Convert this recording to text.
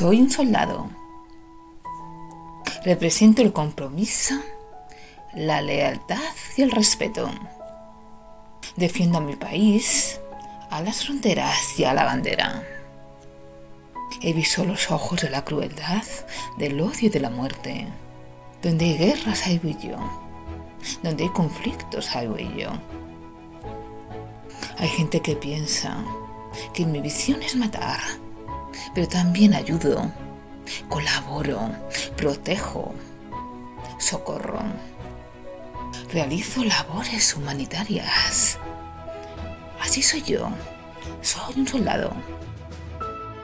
Soy un soldado. Represento el compromiso, la lealtad y el respeto. Defiendo a mi país, a las fronteras y a la bandera. He visto los ojos de la crueldad, del odio y de la muerte. Donde hay guerras hay huello. Donde hay conflictos hay huello. Hay gente que piensa que mi visión es matar, pero también ayudo, colaboro, protejo, socorro. Realizo labores humanitarias. Así soy yo. Soy un soldado